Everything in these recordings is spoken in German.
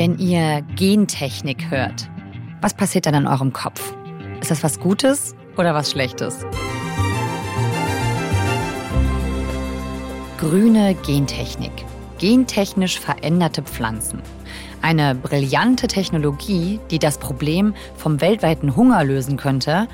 Wenn ihr Gentechnik hört, was passiert dann in eurem Kopf? Ist das was Gutes oder was Schlechtes? Grüne Gentechnik. Gentechnisch veränderte Pflanzen. Eine brillante Technologie, die das Problem vom weltweiten Hunger lösen könnte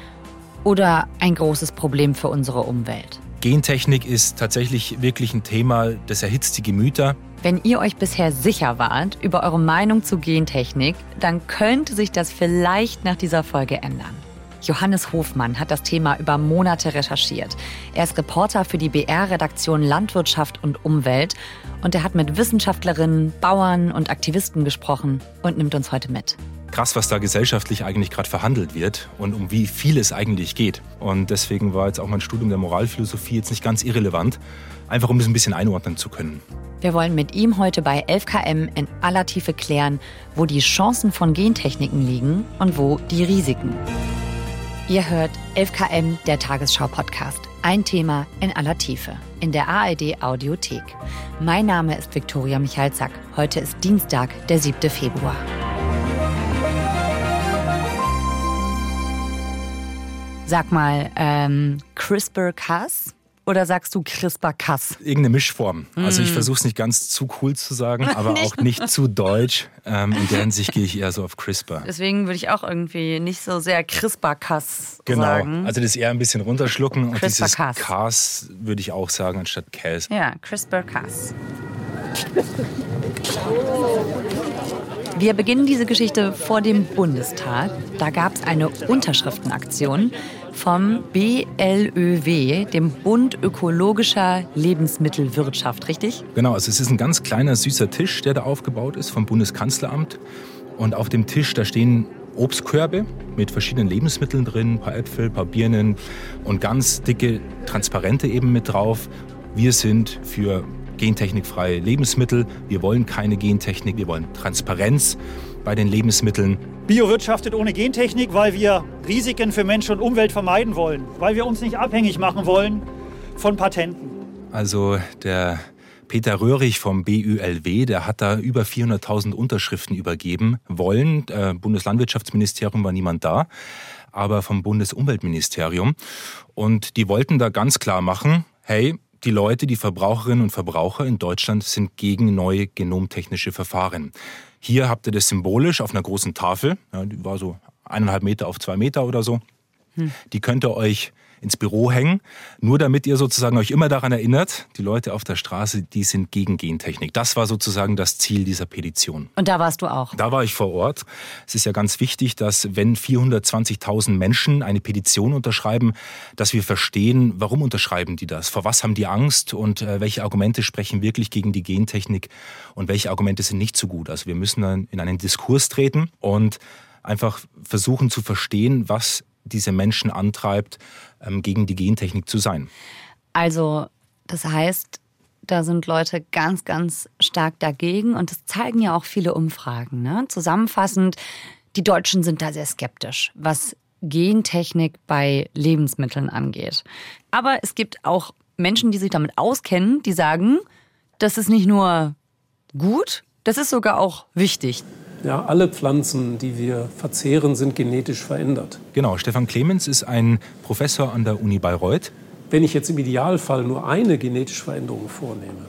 oder ein großes Problem für unsere Umwelt. Gentechnik ist tatsächlich wirklich ein Thema, das erhitzt die Gemüter. Wenn ihr euch bisher sicher wart über eure Meinung zu Gentechnik, dann könnte sich das vielleicht nach dieser Folge ändern. Johannes Hofmann hat das Thema über Monate recherchiert. Er ist Reporter für die BR-Redaktion Landwirtschaft und Umwelt und er hat mit Wissenschaftlerinnen, Bauern und Aktivisten gesprochen und nimmt uns heute mit krass, was da gesellschaftlich eigentlich gerade verhandelt wird und um wie viel es eigentlich geht. Und deswegen war jetzt auch mein Studium der Moralphilosophie jetzt nicht ganz irrelevant, einfach um es ein bisschen einordnen zu können. Wir wollen mit ihm heute bei 11KM in aller Tiefe klären, wo die Chancen von Gentechniken liegen und wo die Risiken. Ihr hört 11KM, der Tagesschau-Podcast. Ein Thema in aller Tiefe in der ARD Audiothek. Mein Name ist Viktoria Michalzack. Heute ist Dienstag, der 7. Februar. Sag mal, ähm, CRISPR-Cas? Oder sagst du CRISPR-Cas? Irgendeine Mischform. Also ich mm. versuche es nicht ganz zu cool zu sagen, aber auch nicht zu deutsch. Ähm, in der Hinsicht gehe ich eher so auf CRISPR. Deswegen würde ich auch irgendwie nicht so sehr CRISPR-Cas genau. sagen. Genau. Also das eher ein bisschen runterschlucken. Und dieses Cas würde ich auch sagen anstatt Cas. Ja, CRISPR-Cas. Wir beginnen diese Geschichte vor dem Bundestag. Da gab es eine Unterschriftenaktion vom BLÖW, dem Bund Ökologischer Lebensmittelwirtschaft, richtig? Genau, also es ist ein ganz kleiner, süßer Tisch, der da aufgebaut ist vom Bundeskanzleramt. Und auf dem Tisch, da stehen Obstkörbe mit verschiedenen Lebensmitteln drin, ein paar Äpfel, ein paar Birnen und ganz dicke Transparente eben mit drauf. Wir sind für gentechnikfreie Lebensmittel. Wir wollen keine Gentechnik, wir wollen Transparenz bei den Lebensmitteln. Bio wirtschaftet ohne Gentechnik, weil wir Risiken für Mensch und Umwelt vermeiden wollen, weil wir uns nicht abhängig machen wollen von Patenten. Also der Peter Röhrig vom BÜLW, der hat da über 400.000 Unterschriften übergeben wollen. Äh, Bundeslandwirtschaftsministerium war niemand da, aber vom Bundesumweltministerium. Und die wollten da ganz klar machen, hey, die Leute, die Verbraucherinnen und Verbraucher in Deutschland sind gegen neue genomtechnische Verfahren. Hier habt ihr das symbolisch auf einer großen Tafel, ja, die war so eineinhalb Meter auf zwei Meter oder so. Hm. Die könnt ihr euch ins Büro hängen, nur damit ihr sozusagen euch immer daran erinnert, die Leute auf der Straße, die sind gegen Gentechnik. Das war sozusagen das Ziel dieser Petition. Und da warst du auch? Da war ich vor Ort. Es ist ja ganz wichtig, dass wenn 420.000 Menschen eine Petition unterschreiben, dass wir verstehen, warum unterschreiben die das, vor was haben die Angst und äh, welche Argumente sprechen wirklich gegen die Gentechnik und welche Argumente sind nicht so gut. Also wir müssen dann in einen Diskurs treten und einfach versuchen zu verstehen, was diese Menschen antreibt, ähm, gegen die Gentechnik zu sein. Also das heißt, da sind Leute ganz, ganz stark dagegen und das zeigen ja auch viele Umfragen. Ne? Zusammenfassend, die Deutschen sind da sehr skeptisch, was Gentechnik bei Lebensmitteln angeht. Aber es gibt auch Menschen, die sich damit auskennen, die sagen, das ist nicht nur gut, das ist sogar auch wichtig. Ja, alle Pflanzen, die wir verzehren, sind genetisch verändert. Genau, Stefan Clemens ist ein Professor an der Uni Bayreuth. Wenn ich jetzt im Idealfall nur eine genetische Veränderung vornehme,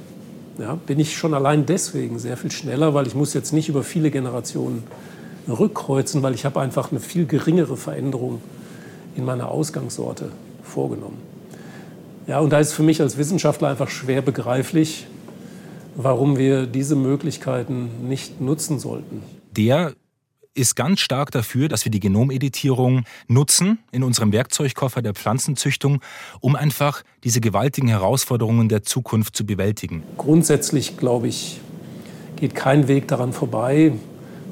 ja, bin ich schon allein deswegen sehr viel schneller, weil ich muss jetzt nicht über viele Generationen rückkreuzen, weil ich habe einfach eine viel geringere Veränderung in meiner Ausgangssorte vorgenommen. Ja, und da ist für mich als Wissenschaftler einfach schwer begreiflich, warum wir diese Möglichkeiten nicht nutzen sollten der ist ganz stark dafür, dass wir die Genomeditierung nutzen in unserem Werkzeugkoffer der Pflanzenzüchtung, um einfach diese gewaltigen Herausforderungen der Zukunft zu bewältigen. Grundsätzlich, glaube ich, geht kein Weg daran vorbei,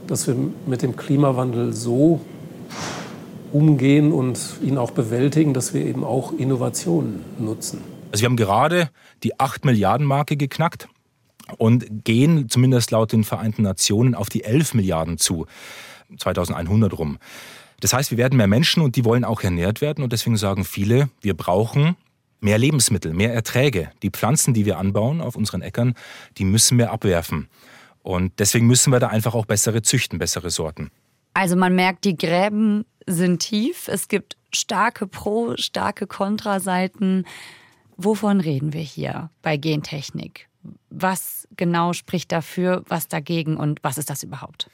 dass wir mit dem Klimawandel so umgehen und ihn auch bewältigen, dass wir eben auch Innovationen nutzen. Also wir haben gerade die 8 Milliarden Marke geknackt und gehen zumindest laut den Vereinten Nationen auf die 11 Milliarden zu, 2100 rum. Das heißt, wir werden mehr Menschen und die wollen auch ernährt werden und deswegen sagen viele, wir brauchen mehr Lebensmittel, mehr Erträge. Die Pflanzen, die wir anbauen auf unseren Äckern, die müssen wir abwerfen. Und deswegen müssen wir da einfach auch bessere züchten, bessere Sorten. Also man merkt, die Gräben sind tief. Es gibt starke Pro-, starke Kontraseiten. Wovon reden wir hier bei Gentechnik? Was genau spricht dafür, was dagegen und was ist das überhaupt?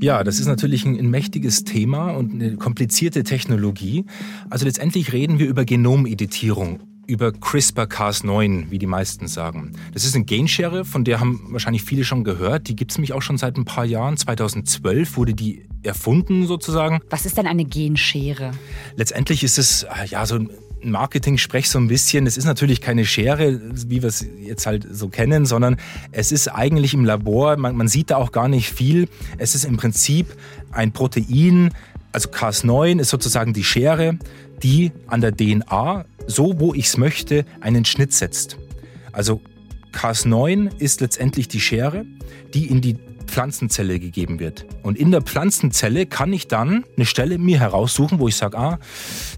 Ja, das ist natürlich ein, ein, mächtiges Thema und eine komplizierte Technologie. Also letztendlich reden wir über Genomeditierung, über CRISPR-Cas9, wie die meisten sagen. Das ist eine Genschere, von der haben wahrscheinlich viele schon gehört. Die gibt es nämlich auch schon seit ein paar Jahren. 2012 wurde die erfunden sozusagen. Was ist denn eine Genschere? Letztendlich ist es ja so ein Marketing-Sprech so ein bisschen. Es ist natürlich keine Schere, wie wir es jetzt halt so kennen, sondern es ist eigentlich im Labor, man, man sieht da auch gar nicht viel. Es ist im Prinzip ein Protein, also Cas9 ist sozusagen die Schere, die an der DNA, so wo ich es möchte, einen Schnitt setzt. Also Cas9 ist letztendlich die Schere, die in die Pflanzenzelle gegeben wird. Und in der Pflanzenzelle kann ich dann eine Stelle mir heraussuchen, wo ich sage, ah,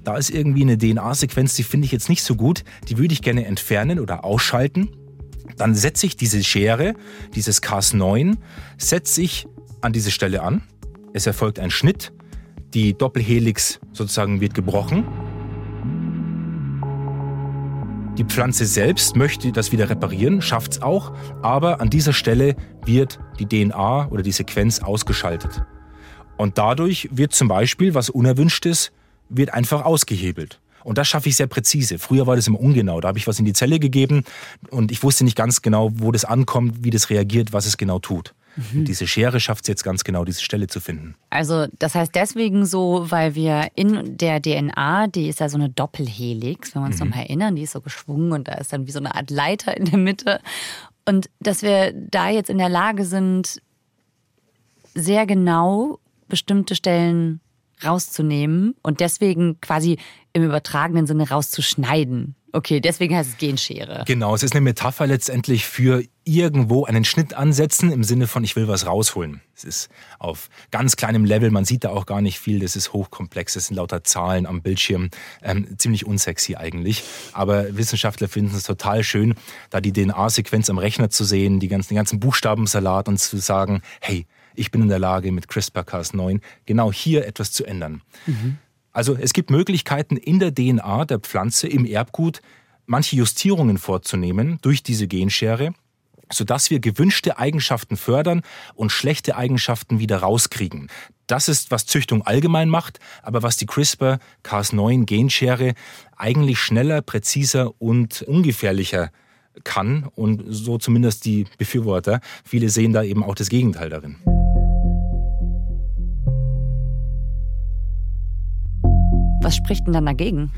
da ist irgendwie eine DNA-Sequenz, die finde ich jetzt nicht so gut, die würde ich gerne entfernen oder ausschalten. Dann setze ich diese Schere, dieses Cas9, setze ich an diese Stelle an. Es erfolgt ein Schnitt. Die Doppelhelix sozusagen wird gebrochen die Pflanze selbst möchte das wieder reparieren, schafft es auch, aber an dieser Stelle wird die DNA oder die Sequenz ausgeschaltet. Und dadurch wird zum Beispiel was Unerwünschtes, wird einfach ausgehebelt. Und das schaffe ich sehr präzise. Früher war das immer ungenau. Da habe ich was in die Zelle gegeben und ich wusste nicht ganz genau, wo das ankommt, wie das reagiert, was es genau tut. Mhm. diese Schere schafft es jetzt ganz genau, diese Stelle zu finden. Also das heißt deswegen so, weil wir in der DNA, die ist ja so eine Doppelhelix, wenn wir uns mhm. nochmal erinnern, die ist so geschwungen und da ist dann wie so eine Art Leiter in der Mitte. Und dass wir da jetzt in der Lage sind, sehr genau bestimmte Stellen rauszunehmen und deswegen quasi im übertragenen Sinne rauszuschneiden. Okay, deswegen heißt es Genschere. Genau, es ist eine Metapher letztendlich für irgendwo einen Schnitt ansetzen im Sinne von, ich will was rausholen. Es ist auf ganz kleinem Level, man sieht da auch gar nicht viel, das ist hochkomplex, es sind lauter Zahlen am Bildschirm, ähm, ziemlich unsexy eigentlich. Aber Wissenschaftler finden es total schön, da die DNA-Sequenz am Rechner zu sehen, die ganzen, den ganzen Buchstabensalat und zu sagen, hey, ich bin in der Lage, mit CRISPR-Cas9 genau hier etwas zu ändern. Mhm. Also es gibt Möglichkeiten in der DNA der Pflanze im Erbgut manche Justierungen vorzunehmen durch diese Genschere, sodass wir gewünschte Eigenschaften fördern und schlechte Eigenschaften wieder rauskriegen. Das ist, was Züchtung allgemein macht, aber was die CRISPR-Cas9 Genschere eigentlich schneller, präziser und ungefährlicher kann und so zumindest die Befürworter. Viele sehen da eben auch das Gegenteil darin. Was spricht denn dann dagegen?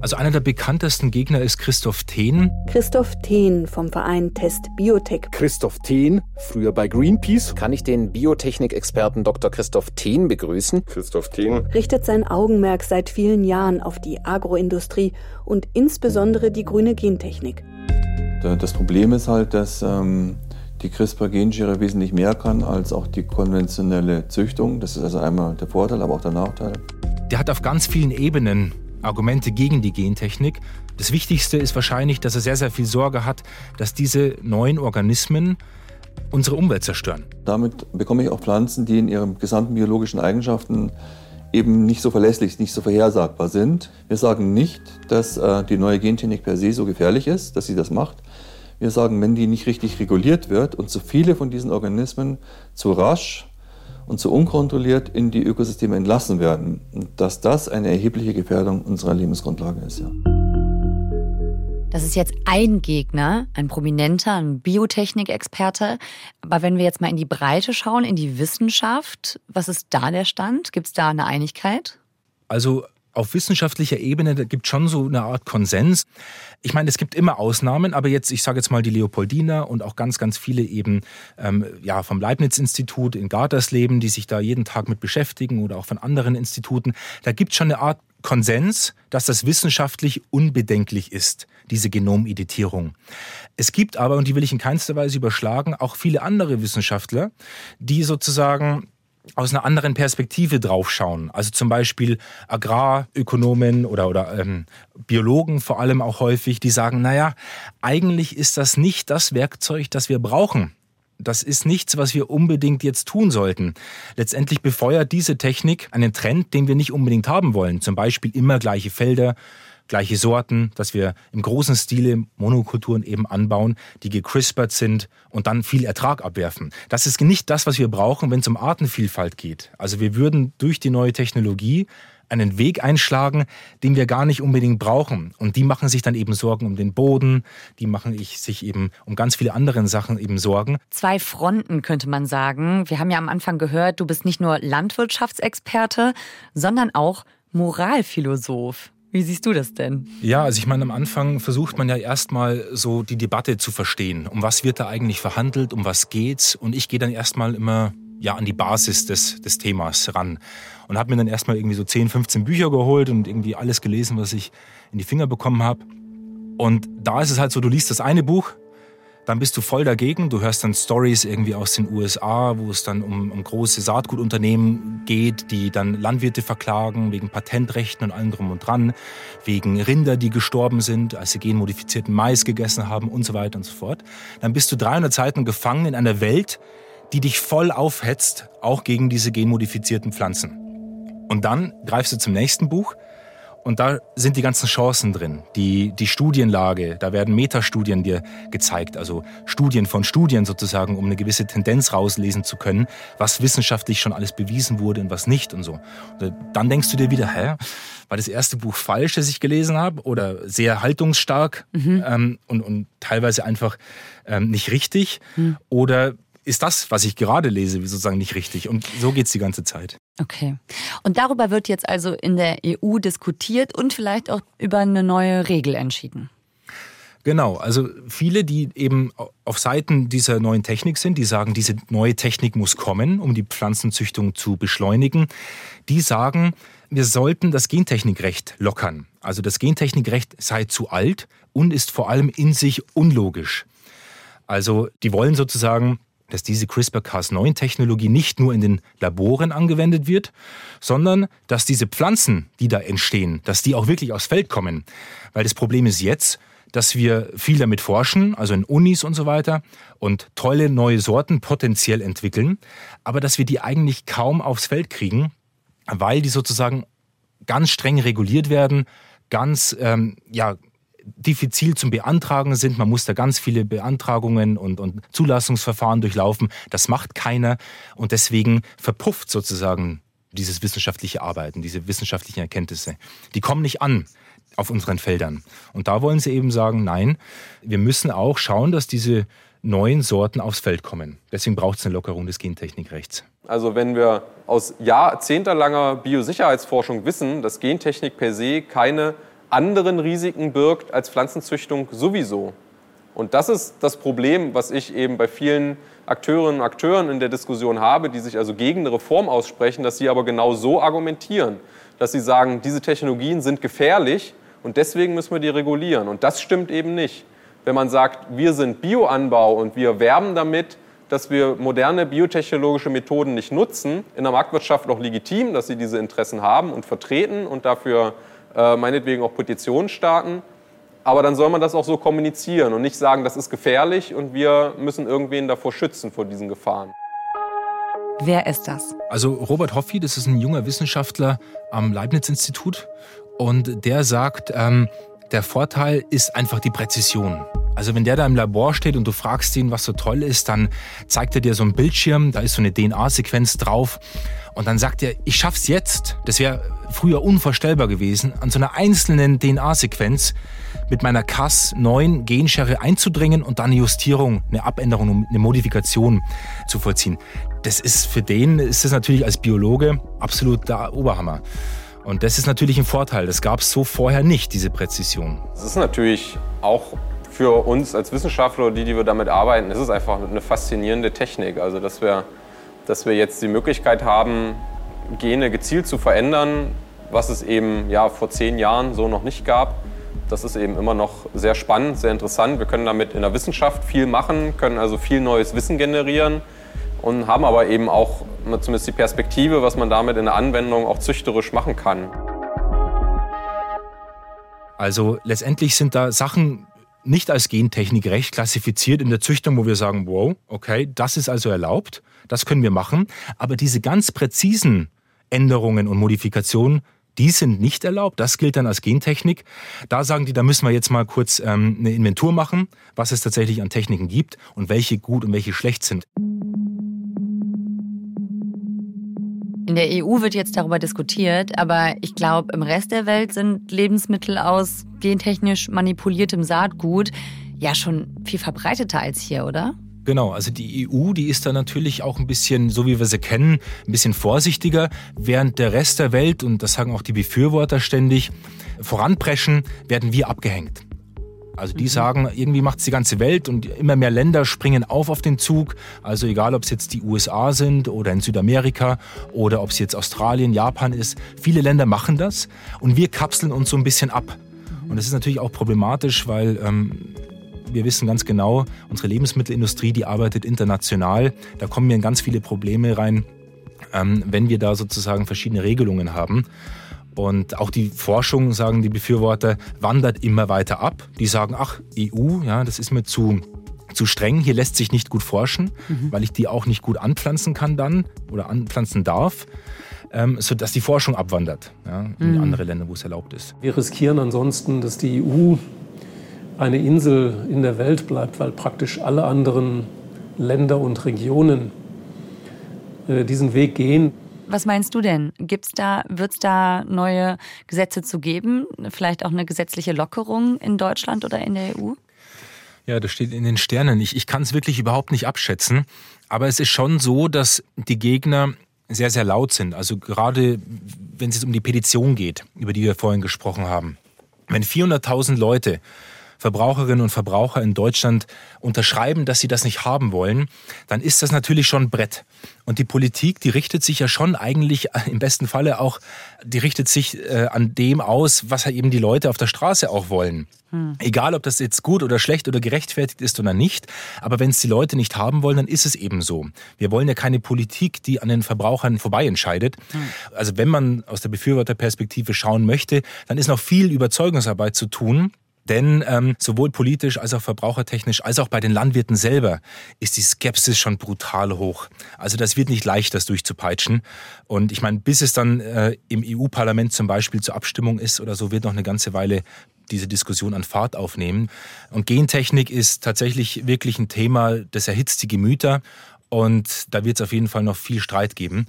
Also einer der bekanntesten Gegner ist Christoph Thehn. Christoph Thehn vom Verein Test Biotech. Christoph Thehn, früher bei Greenpeace. Kann ich den Biotechnik-Experten Dr. Christoph Thehn begrüßen? Christoph Thehn richtet sein Augenmerk seit vielen Jahren auf die Agroindustrie und insbesondere die grüne Gentechnik. Das Problem ist halt, dass ähm, die CRISPR-Genschere wesentlich mehr kann als auch die konventionelle Züchtung. Das ist also einmal der Vorteil, aber auch der Nachteil der hat auf ganz vielen Ebenen Argumente gegen die Gentechnik. Das Wichtigste ist wahrscheinlich, dass er sehr, sehr viel Sorge hat, dass diese neuen Organismen unsere Umwelt zerstören. Damit bekomme ich auch Pflanzen, die in ihren gesamten biologischen Eigenschaften eben nicht so verlässlich, nicht so vorhersagbar sind. Wir sagen nicht, dass äh, die neue Gentechnik per se so gefährlich ist, dass sie das macht. Wir sagen, wenn die nicht richtig reguliert wird und zu viele von diesen Organismen zu rasch und zu unkontrolliert in die Ökosysteme entlassen werden. Und dass das eine erhebliche Gefährdung unserer Lebensgrundlage ist. Ja. Das ist jetzt ein Gegner, ein prominenter, ein Biotechnikexperte. Aber wenn wir jetzt mal in die Breite schauen, in die Wissenschaft, was ist da der Stand? Gibt es da eine Einigkeit? Also auf wissenschaftlicher Ebene gibt es schon so eine Art Konsens. Ich meine, es gibt immer Ausnahmen, aber jetzt, ich sage jetzt mal die Leopoldina und auch ganz, ganz viele eben ähm, ja, vom Leibniz-Institut in Gartersleben, die sich da jeden Tag mit beschäftigen oder auch von anderen Instituten. Da gibt schon eine Art Konsens, dass das wissenschaftlich unbedenklich ist, diese Genomeditierung. Es gibt aber, und die will ich in keinster Weise überschlagen, auch viele andere Wissenschaftler, die sozusagen aus einer anderen Perspektive draufschauen. Also zum Beispiel Agrarökonomen oder, oder ähm, Biologen vor allem auch häufig, die sagen, naja, eigentlich ist das nicht das Werkzeug, das wir brauchen das ist nichts, was wir unbedingt jetzt tun sollten. Letztendlich befeuert diese Technik einen Trend, den wir nicht unbedingt haben wollen. Zum Beispiel immer gleiche Felder, gleiche Sorten, dass wir im großen Stile Monokulturen eben anbauen, die gecrispert sind und dann viel Ertrag abwerfen. Das ist nicht das, was wir brauchen, wenn es um Artenvielfalt geht. Also wir würden durch die neue Technologie einen Weg einschlagen, den wir gar nicht unbedingt brauchen. Und die machen sich dann eben Sorgen um den Boden, die machen sich eben um ganz viele andere Sachen eben Sorgen. Zwei Fronten könnte man sagen. Wir haben ja am Anfang gehört, du bist nicht nur Landwirtschaftsexperte, sondern auch Moralphilosoph. Wie siehst du das denn? Ja, also ich meine, am Anfang versucht man ja erstmal so die Debatte zu verstehen. Um was wird da eigentlich verhandelt, um was geht's? Und ich gehe dann erstmal immer ja an die Basis des, des Themas ran und habe mir dann erstmal irgendwie so 10, 15 Bücher geholt und irgendwie alles gelesen, was ich in die Finger bekommen habe. Und da ist es halt so, du liest das eine Buch, dann bist du voll dagegen. Du hörst dann Stories irgendwie aus den USA, wo es dann um, um große Saatgutunternehmen geht, die dann Landwirte verklagen wegen Patentrechten und allem drum und dran, wegen Rinder, die gestorben sind, als sie genmodifizierten Mais gegessen haben und so weiter und so fort. Dann bist du 300 Seiten gefangen in einer Welt, die dich voll aufhetzt, auch gegen diese genmodifizierten Pflanzen. Und dann greifst du zum nächsten Buch und da sind die ganzen Chancen drin. Die, die Studienlage, da werden Metastudien dir gezeigt, also Studien von Studien sozusagen, um eine gewisse Tendenz rauslesen zu können, was wissenschaftlich schon alles bewiesen wurde und was nicht und so. Und dann denkst du dir wieder, hä, war das erste Buch falsch, das ich gelesen habe oder sehr haltungsstark mhm. ähm, und, und teilweise einfach ähm, nicht richtig mhm. oder ist das, was ich gerade lese, sozusagen nicht richtig. Und so geht es die ganze Zeit. Okay. Und darüber wird jetzt also in der EU diskutiert und vielleicht auch über eine neue Regel entschieden. Genau, also viele, die eben auf Seiten dieser neuen Technik sind, die sagen, diese neue Technik muss kommen, um die Pflanzenzüchtung zu beschleunigen, die sagen, wir sollten das Gentechnikrecht lockern. Also das Gentechnikrecht sei zu alt und ist vor allem in sich unlogisch. Also die wollen sozusagen dass diese CRISPR-Cas9-Technologie nicht nur in den Laboren angewendet wird, sondern dass diese Pflanzen, die da entstehen, dass die auch wirklich aufs Feld kommen. Weil das Problem ist jetzt, dass wir viel damit forschen, also in Unis und so weiter, und tolle neue Sorten potenziell entwickeln, aber dass wir die eigentlich kaum aufs Feld kriegen, weil die sozusagen ganz streng reguliert werden, ganz ähm, ja diffizil zum Beantragen sind. Man muss da ganz viele Beantragungen und, und Zulassungsverfahren durchlaufen. Das macht keiner und deswegen verpufft sozusagen dieses wissenschaftliche Arbeiten, diese wissenschaftlichen Erkenntnisse. Die kommen nicht an auf unseren Feldern. Und da wollen sie eben sagen, nein, wir müssen auch schauen, dass diese neuen Sorten aufs Feld kommen. Deswegen braucht es eine Lockerung des Gentechnikrechts. Also wenn wir aus jahrzehntelanger Biosicherheitsforschung wissen, dass Gentechnik per se keine anderen Risiken birgt als Pflanzenzüchtung sowieso. Und das ist das Problem, was ich eben bei vielen Akteurinnen und Akteuren in der Diskussion habe, die sich also gegen eine Reform aussprechen, dass sie aber genau so argumentieren, dass sie sagen, diese Technologien sind gefährlich und deswegen müssen wir die regulieren. Und das stimmt eben nicht. Wenn man sagt, wir sind Bioanbau und wir werben damit, dass wir moderne biotechnologische Methoden nicht nutzen, in der Marktwirtschaft auch legitim, dass sie diese Interessen haben und vertreten und dafür äh, meinetwegen auch Petitionen starten. Aber dann soll man das auch so kommunizieren und nicht sagen, das ist gefährlich und wir müssen irgendwen davor schützen, vor diesen Gefahren. Wer ist das? Also Robert Hoffi, das ist ein junger Wissenschaftler am Leibniz-Institut und der sagt, ähm, der Vorteil ist einfach die Präzision. Also wenn der da im Labor steht und du fragst ihn, was so toll ist, dann zeigt er dir so einen Bildschirm, da ist so eine DNA-Sequenz drauf und dann sagt er, ich schaff's jetzt. Das wäre früher unvorstellbar gewesen, an so einer einzelnen DNA-Sequenz mit meiner Cas9 Genschere einzudringen und dann eine Justierung, eine Abänderung, eine Modifikation zu vollziehen. Das ist für den ist das natürlich als Biologe absolut der Oberhammer. Und das ist natürlich ein Vorteil. Das gab es so vorher nicht, diese Präzision. Das ist natürlich auch für uns als Wissenschaftler, die, die wir damit arbeiten, ist es einfach eine faszinierende Technik. Also, dass wir, dass wir jetzt die Möglichkeit haben, Gene gezielt zu verändern, was es eben ja, vor zehn Jahren so noch nicht gab. Das ist eben immer noch sehr spannend, sehr interessant. Wir können damit in der Wissenschaft viel machen, können also viel neues Wissen generieren und haben aber eben auch zumindest die Perspektive, was man damit in der Anwendung auch züchterisch machen kann. Also letztendlich sind da Sachen nicht als Gentechnik recht klassifiziert in der Züchtung, wo wir sagen, wow, okay, das ist also erlaubt, das können wir machen. Aber diese ganz präzisen Änderungen und Modifikationen, die sind nicht erlaubt. Das gilt dann als Gentechnik. Da sagen die, da müssen wir jetzt mal kurz ähm, eine Inventur machen, was es tatsächlich an Techniken gibt und welche gut und welche schlecht sind. In der EU wird jetzt darüber diskutiert, aber ich glaube, im Rest der Welt sind Lebensmittel aus gentechnisch manipuliertem Saatgut ja schon viel verbreiteter als hier, oder? Genau, also die EU, die ist da natürlich auch ein bisschen, so wie wir sie kennen, ein bisschen vorsichtiger, während der Rest der Welt, und das sagen auch die Befürworter ständig, voranpreschen, werden wir abgehängt. Also die mhm. sagen, irgendwie macht es die ganze Welt und immer mehr Länder springen auf auf den Zug. Also egal, ob es jetzt die USA sind oder in Südamerika oder ob es jetzt Australien, Japan ist. Viele Länder machen das und wir kapseln uns so ein bisschen ab. Und das ist natürlich auch problematisch, weil ähm, wir wissen ganz genau, unsere Lebensmittelindustrie, die arbeitet international. Da kommen ja ganz viele Probleme rein, ähm, wenn wir da sozusagen verschiedene Regelungen haben. Und auch die Forschung, sagen die Befürworter, wandert immer weiter ab. Die sagen, ach, EU, ja, das ist mir zu, zu streng, hier lässt sich nicht gut forschen, mhm. weil ich die auch nicht gut anpflanzen kann dann oder anpflanzen darf. Ähm, sodass die Forschung abwandert ja, in mhm. andere Länder, wo es erlaubt ist. Wir riskieren ansonsten, dass die EU eine Insel in der Welt bleibt, weil praktisch alle anderen Länder und Regionen äh, diesen Weg gehen. Was meinst du denn? Gibt's da, wird es da neue Gesetze zu geben? Vielleicht auch eine gesetzliche Lockerung in Deutschland oder in der EU? Ja, das steht in den Sternen. Ich, ich kann es wirklich überhaupt nicht abschätzen. Aber es ist schon so, dass die Gegner sehr, sehr laut sind. Also gerade wenn es um die Petition geht, über die wir vorhin gesprochen haben. Wenn 400.000 Leute Verbraucherinnen und Verbraucher in Deutschland unterschreiben, dass sie das nicht haben wollen, dann ist das natürlich schon Brett. Und die Politik, die richtet sich ja schon eigentlich im besten Falle auch, die richtet sich äh, an dem aus, was eben die Leute auf der Straße auch wollen. Hm. Egal, ob das jetzt gut oder schlecht oder gerechtfertigt ist oder nicht. Aber wenn es die Leute nicht haben wollen, dann ist es eben so. Wir wollen ja keine Politik, die an den Verbrauchern vorbei entscheidet. Hm. Also wenn man aus der Befürworterperspektive schauen möchte, dann ist noch viel Überzeugungsarbeit zu tun. Denn ähm, sowohl politisch als auch verbrauchertechnisch, als auch bei den Landwirten selber ist die Skepsis schon brutal hoch. Also das wird nicht leicht, das durchzupeitschen. Und ich meine, bis es dann äh, im EU-Parlament zum Beispiel zur Abstimmung ist oder so, wird noch eine ganze Weile diese Diskussion an Fahrt aufnehmen. Und Gentechnik ist tatsächlich wirklich ein Thema, das erhitzt die Gemüter. Und da wird es auf jeden Fall noch viel Streit geben.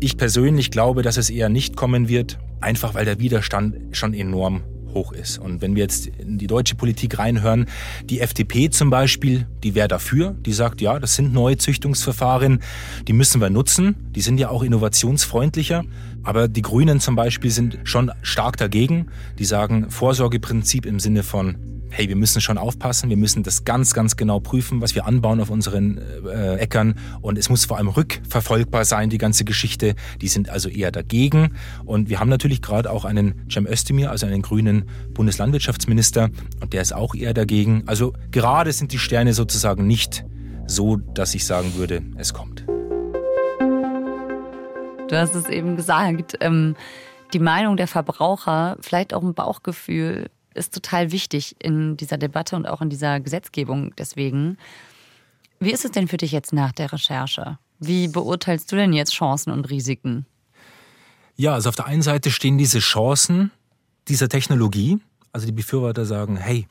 Ich persönlich glaube, dass es eher nicht kommen wird, einfach weil der Widerstand schon enorm hoch ist. Und wenn wir jetzt in die deutsche Politik reinhören, die FDP zum Beispiel, die wäre dafür, die sagt, ja, das sind neue Züchtungsverfahren, die müssen wir nutzen, die sind ja auch innovationsfreundlicher. Aber die Grünen zum Beispiel sind schon stark dagegen, die sagen Vorsorgeprinzip im Sinne von hey, wir müssen schon aufpassen, wir müssen das ganz, ganz genau prüfen, was wir anbauen auf unseren äh, Äckern. Und es muss vor allem rückverfolgbar sein, die ganze Geschichte. Die sind also eher dagegen. Und wir haben natürlich gerade auch einen Cem Özdemir, also einen grünen Bundeslandwirtschaftsminister, und der ist auch eher dagegen. Also gerade sind die Sterne sozusagen nicht so, dass ich sagen würde, es kommt. Du hast es eben gesagt, ähm, die Meinung der Verbraucher, vielleicht auch ein Bauchgefühl, ist total wichtig in dieser Debatte und auch in dieser Gesetzgebung deswegen. Wie ist es denn für dich jetzt nach der Recherche? Wie beurteilst du denn jetzt Chancen und Risiken? Ja, also auf der einen Seite stehen diese Chancen dieser Technologie. Also die Befürworter sagen, hey,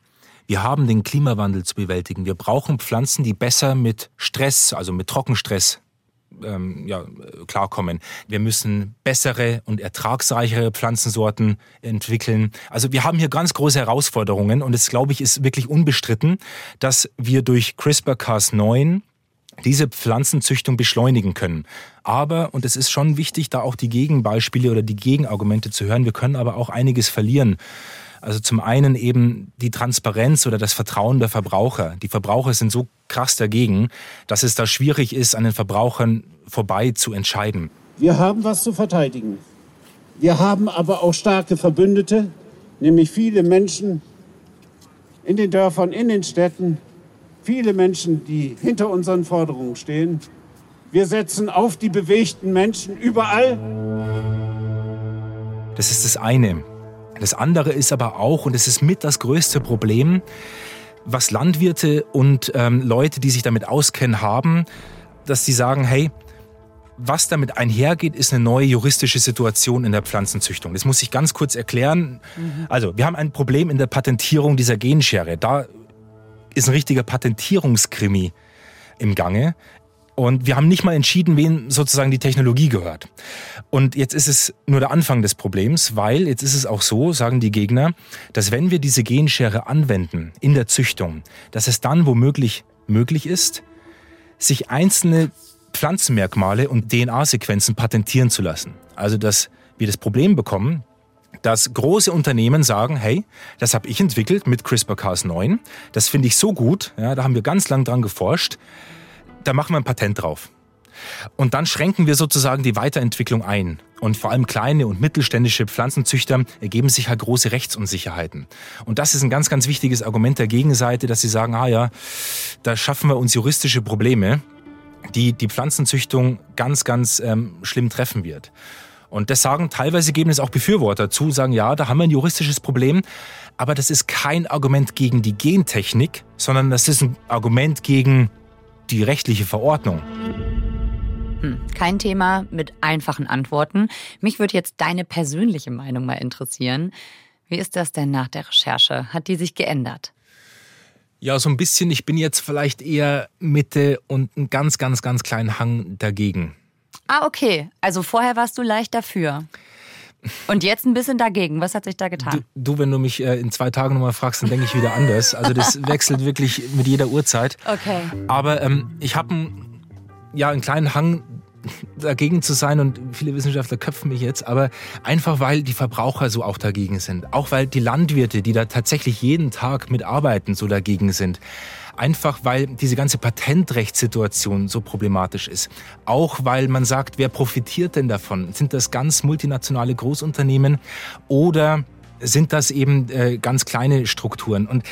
wir haben den Klimawandel zu bewältigen. Wir brauchen Pflanzen, die besser mit Stress, also mit Trockenstress ähm, ja, klarkommen. Wir müssen bessere und ertragsreichere Pflanzensorten entwickeln. Also wir haben hier ganz große Herausforderungen und es, glaube ich, ist wirklich unbestritten, dass wir durch CRISPR-Cas9 diese Pflanzenzüchtung beschleunigen können. Aber, und es ist schon wichtig, da auch die Gegenbeispiele oder die Gegenargumente zu hören, wir können aber auch einiges verlieren. Also zum einen eben die Transparenz oder das Vertrauen der Verbraucher. Die Verbraucher sind so krass dagegen, dass es da schwierig ist, an den Verbrauchern vorbei zu entscheiden. Wir haben was zu verteidigen. Wir haben aber auch starke Verbündete, nämlich viele Menschen in den Dörfern, in den Städten, viele Menschen, die hinter unseren Forderungen stehen. Wir setzen auf die bewegten Menschen überall. Das ist das eine. Das andere ist aber auch, und es ist mit das größte Problem, was Landwirte und ähm, Leute, die sich damit auskennen, haben, dass sie sagen, hey, was damit einhergeht, ist eine neue juristische Situation in der Pflanzenzüchtung. Das muss ich ganz kurz erklären. Mhm. Also, wir haben ein Problem in der Patentierung dieser Genschere. Da ist ein richtiger Patentierungskrimi im Gange. Und wir haben nicht mal entschieden, wem sozusagen die Technologie gehört. Und jetzt ist es nur der Anfang des Problems, weil jetzt ist es auch so, sagen die Gegner, dass wenn wir diese Genschere anwenden in der Züchtung, dass es dann womöglich möglich ist, sich einzelne Pflanzenmerkmale und DNA-Sequenzen patentieren zu lassen. Also dass wir das Problem bekommen, dass große Unternehmen sagen, hey, das habe ich entwickelt mit CRISPR-Cas9, das finde ich so gut, ja, da haben wir ganz lang dran geforscht, da machen wir ein Patent drauf. Und dann schränken wir sozusagen die Weiterentwicklung ein. Und vor allem kleine und mittelständische Pflanzenzüchter ergeben sich halt große Rechtsunsicherheiten. Und das ist ein ganz, ganz wichtiges Argument der Gegenseite, dass sie sagen, ah ja, da schaffen wir uns juristische Probleme, die die Pflanzenzüchtung ganz, ganz ähm, schlimm treffen wird. Und das sagen teilweise geben es auch Befürworter zu, sagen, ja, da haben wir ein juristisches Problem, aber das ist kein Argument gegen die Gentechnik, sondern das ist ein Argument gegen die rechtliche Verordnung. Hm, kein Thema mit einfachen Antworten. Mich würde jetzt deine persönliche Meinung mal interessieren. Wie ist das denn nach der Recherche? Hat die sich geändert? Ja, so ein bisschen. Ich bin jetzt vielleicht eher Mitte und einen ganz, ganz, ganz kleinen Hang dagegen. Ah, okay. Also vorher warst du leicht dafür. Und jetzt ein bisschen dagegen. Was hat sich da getan? Du, du wenn du mich äh, in zwei Tagen nochmal fragst, dann denke ich wieder anders. Also das wechselt wirklich mit jeder Uhrzeit. Okay. Aber ähm, ich habe einen, ja, einen kleinen Hang dagegen zu sein und viele Wissenschaftler köpfen mich jetzt, aber einfach weil die Verbraucher so auch dagegen sind. Auch weil die Landwirte, die da tatsächlich jeden Tag mitarbeiten, so dagegen sind. Einfach weil diese ganze Patentrechtssituation so problematisch ist. Auch weil man sagt, wer profitiert denn davon? Sind das ganz multinationale Großunternehmen oder sind das eben äh, ganz kleine Strukturen? Und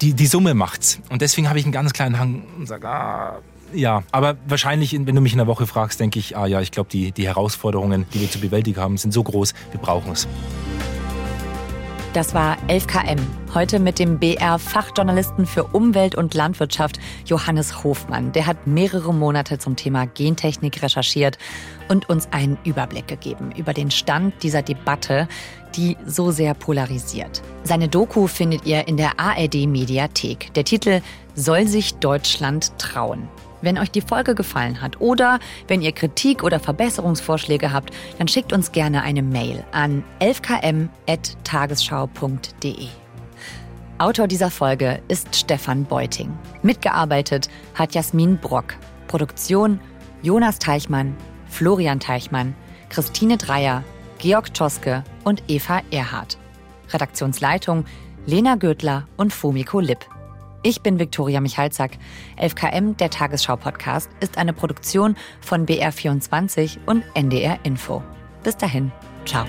die, die Summe macht's. Und deswegen habe ich einen ganz kleinen Hang und sage, ah, ja, aber wahrscheinlich, wenn du mich in der Woche fragst, denke ich, ah ja, ich glaube, die, die Herausforderungen, die wir zu bewältigen haben, sind so groß, wir brauchen es. Das war 11KM. Heute mit dem BR-Fachjournalisten für Umwelt und Landwirtschaft Johannes Hofmann. Der hat mehrere Monate zum Thema Gentechnik recherchiert und uns einen Überblick gegeben über den Stand dieser Debatte, die so sehr polarisiert. Seine Doku findet ihr in der ARD-Mediathek. Der Titel Soll sich Deutschland trauen? Wenn euch die Folge gefallen hat oder wenn ihr Kritik oder Verbesserungsvorschläge habt, dann schickt uns gerne eine Mail an 11km.tagesschau.de. Autor dieser Folge ist Stefan Beuting. Mitgearbeitet hat Jasmin Brock. Produktion Jonas Teichmann, Florian Teichmann, Christine Dreier, Georg Toske und Eva Erhardt. Redaktionsleitung Lena Gödler und Fumiko Lipp. Ich bin Viktoria Michalzack. 11KM, der Tagesschau-Podcast, ist eine Produktion von BR24 und NDR Info. Bis dahin, ciao.